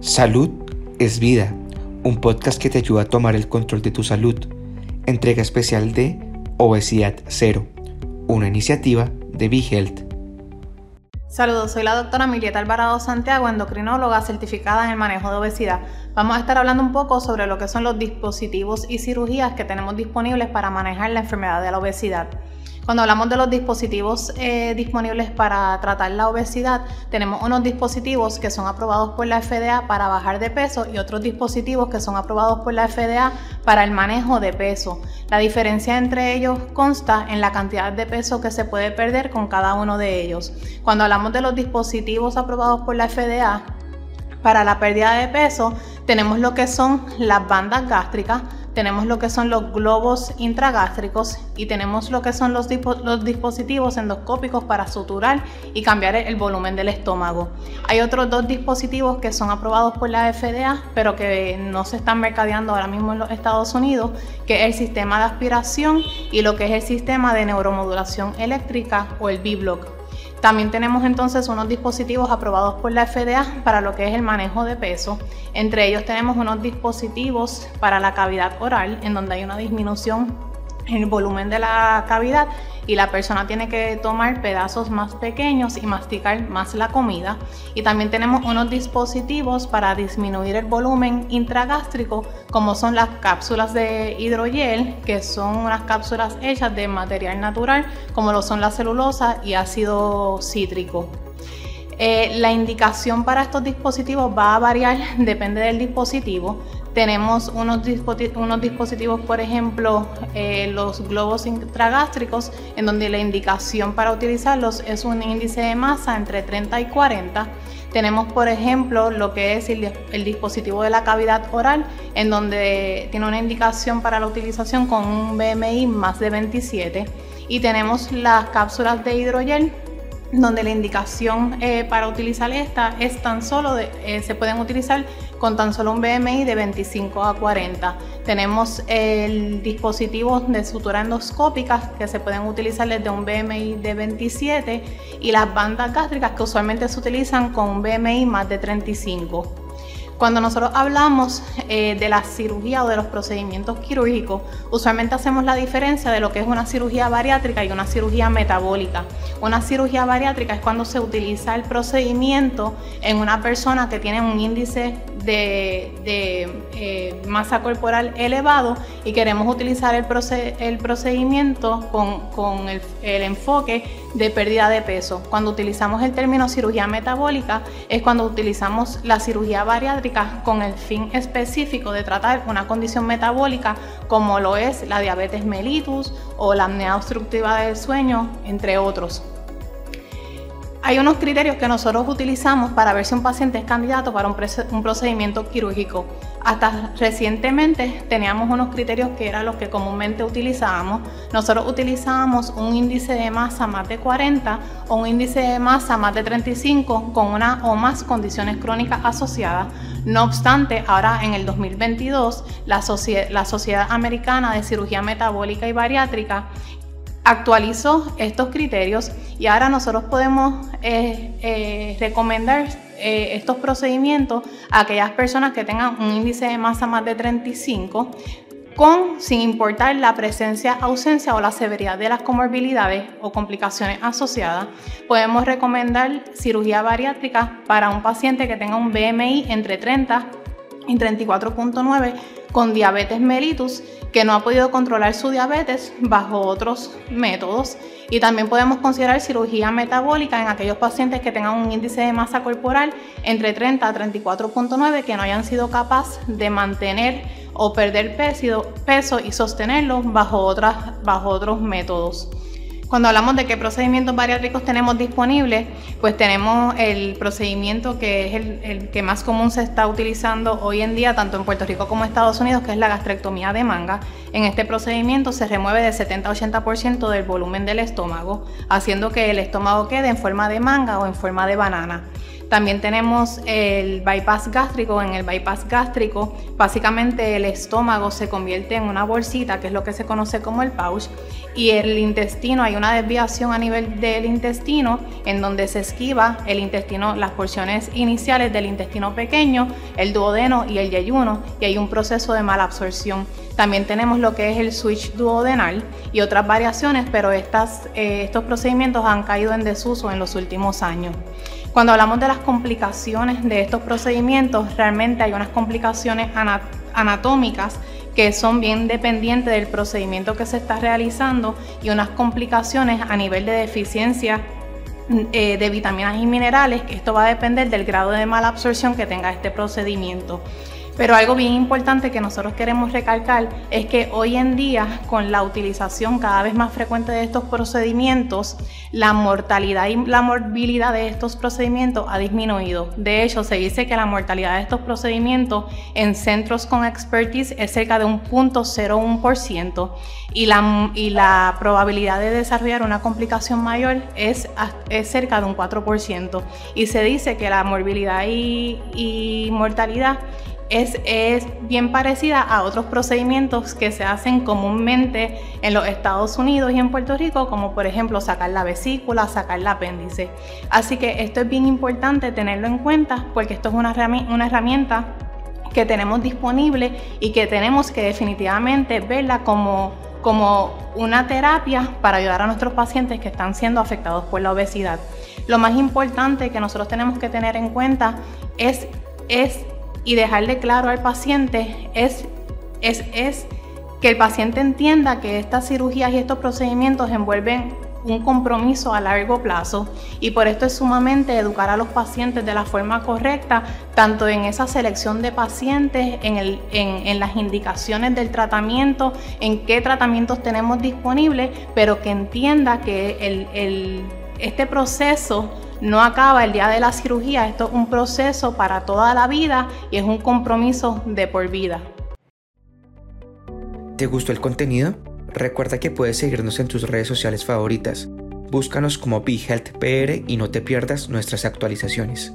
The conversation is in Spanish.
Salud es vida, un podcast que te ayuda a tomar el control de tu salud. Entrega especial de Obesidad Cero, una iniciativa de BeHealth. Saludos, soy la doctora Milieta Alvarado Santiago, endocrinóloga certificada en el manejo de obesidad. Vamos a estar hablando un poco sobre lo que son los dispositivos y cirugías que tenemos disponibles para manejar la enfermedad de la obesidad. Cuando hablamos de los dispositivos eh, disponibles para tratar la obesidad, tenemos unos dispositivos que son aprobados por la FDA para bajar de peso y otros dispositivos que son aprobados por la FDA para el manejo de peso. La diferencia entre ellos consta en la cantidad de peso que se puede perder con cada uno de ellos. Cuando hablamos de los dispositivos aprobados por la FDA, para la pérdida de peso tenemos lo que son las bandas gástricas, tenemos lo que son los globos intragástricos y tenemos lo que son los, dispositivos endoscópicos para suturar y cambiar el volumen del estómago. Hay otros dos dispositivos que son aprobados por la FDA, pero que no se están mercadeando ahora mismo en los Estados Unidos, que es el sistema de aspiración y lo que es el sistema de neuromodulación eléctrica o el B-Block. También tenemos entonces unos dispositivos aprobados por la FDA para lo que es el manejo de peso. Entre ellos tenemos unos dispositivos para la cavidad oral, en donde hay una disminución el volumen de la cavidad y la persona tiene que tomar pedazos más pequeños y masticar más la comida. Y también tenemos unos dispositivos para disminuir el volumen intragástrico, como son las cápsulas de hidrogel, que son unas cápsulas hechas de material natural, como lo son la celulosa y ácido cítrico. Eh, la indicación para estos dispositivos va a variar, depende del dispositivo. Tenemos unos, dispositivos, por ejemplo, eh, los globos intragástricos, en donde la indicación para utilizarlos es un índice de masa entre 30 y 40. Tenemos, por ejemplo, lo que es el, el, dispositivo de la cavidad oral, en donde tiene una indicación para la utilización con un BMI más de 27. Y tenemos las cápsulas de hidrogel, donde la indicación eh, para utilizar esta es tan solo, eh, se pueden utilizar con tan solo un BMI de 25 a 40. Tenemos el dispositivo de sutura endoscópica que se pueden utilizar desde un BMI de 27 y las bandas gástricas que usualmente se utilizan con un BMI más de 35. Cuando nosotros hablamos eh, de la cirugía o de los procedimientos quirúrgicos, usualmente hacemos la diferencia de lo que es una cirugía bariátrica y una cirugía metabólica. Una cirugía bariátrica es cuando se utiliza el procedimiento en una persona que tiene un índice de, eh, masa corporal elevado y queremos utilizar el, procedimiento con, el, el, enfoque de pérdida de peso. Cuando utilizamos el término cirugía metabólica es cuando utilizamos la cirugía bariátrica con el fin específico de tratar una condición metabólica como lo es la diabetes mellitus o la apnea obstructiva del sueño, entre otros. Hay unos criterios que nosotros utilizamos para ver si un paciente es candidato para un, procedimiento quirúrgico. Hasta recientemente teníamos unos criterios que eran los que comúnmente utilizábamos. Nosotros utilizábamos un índice de masa más de 40 o un índice de masa más de 35 con una o más condiciones crónicas asociadas. No obstante, ahora en el 2022, la, la Sociedad Americana de Cirugía Metabólica y Bariátrica actualizó estos criterios y ahora nosotros podemos eh, eh, recomendar eh, estos procedimientos a aquellas personas que tengan un índice de masa más de 35 con, sin importar la presencia, ausencia o la severidad de las comorbilidades o complicaciones asociadas, podemos recomendar cirugía bariátrica para un paciente que tenga un BMI entre 30 y 34.9 con diabetes mellitus que no ha podido controlar su diabetes bajo otros métodos. Y también podemos considerar cirugía metabólica en aquellos pacientes que tengan un índice de masa corporal entre 30 a 34.9 que no hayan sido capaces de mantener o perder peso, y sostenerlo bajo, otras, bajo otros métodos. Cuando hablamos de qué procedimientos bariátricos tenemos disponibles, pues tenemos el procedimiento que es el, que más común se está utilizando hoy en día, tanto en Puerto Rico como en Estados Unidos, que es la gastrectomía de manga. En este procedimiento se remueve de 70 a 80% del volumen del estómago, haciendo que el estómago quede en forma de manga o en forma de banana. También tenemos el bypass gástrico. En el bypass gástrico, básicamente el estómago se convierte en una bolsita, que es lo que se conoce como el pouch, y el intestino, hay una desviación a nivel del intestino en donde se esquiva el intestino, las porciones iniciales del intestino pequeño, el duodeno y el yeyuno, y hay un proceso de mala absorción. También tenemos lo que es el switch duodenal y otras variaciones, pero estas, eh, estos procedimientos han caído en desuso en los últimos años. Cuando hablamos de las complicaciones de estos procedimientos, realmente hay unas complicaciones anatómicas que son bien dependientes del procedimiento que se está realizando y unas complicaciones a nivel de deficiencia eh, de vitaminas y minerales, que esto va a depender del grado de mala absorción que tenga este procedimiento. Pero algo bien importante que nosotros queremos recalcar es que hoy en día, con la utilización cada vez más frecuente de estos procedimientos, la mortalidad y la morbilidad de estos procedimientos ha disminuido. De hecho, se dice que la mortalidad de estos procedimientos en centros con expertise es cerca de un 0.01% y la, y la probabilidad de desarrollar una complicación mayor es, es cerca de un 4%. Y se dice que la morbilidad y, y mortalidad es, bien parecida a otros procedimientos que se hacen comúnmente en los Estados Unidos y en Puerto Rico, como por ejemplo sacar la vesícula, sacar el apéndice. Así que esto es bien importante tenerlo en cuenta porque esto es una, una herramienta que tenemos disponible y que tenemos que definitivamente verla como, como una terapia para ayudar a nuestros pacientes que están siendo afectados por la obesidad. Lo más importante que nosotros tenemos que tener en cuenta es, es y dejarle claro al paciente es, es, es que el paciente entienda que estas cirugías y estos procedimientos envuelven un compromiso a largo plazo. Y por esto es sumamente educar a los pacientes de la forma correcta, tanto en esa selección de pacientes, en, el, en, en las indicaciones del tratamiento, en qué tratamientos tenemos disponibles, pero que entienda que el, el, este proceso no acaba el día de la cirugía, esto es un proceso para toda la vida y es un compromiso de por vida. ¿Te gustó el contenido? Recuerda que puedes seguirnos en tus redes sociales favoritas. Búscanos como BeHealthPR y no te pierdas nuestras actualizaciones.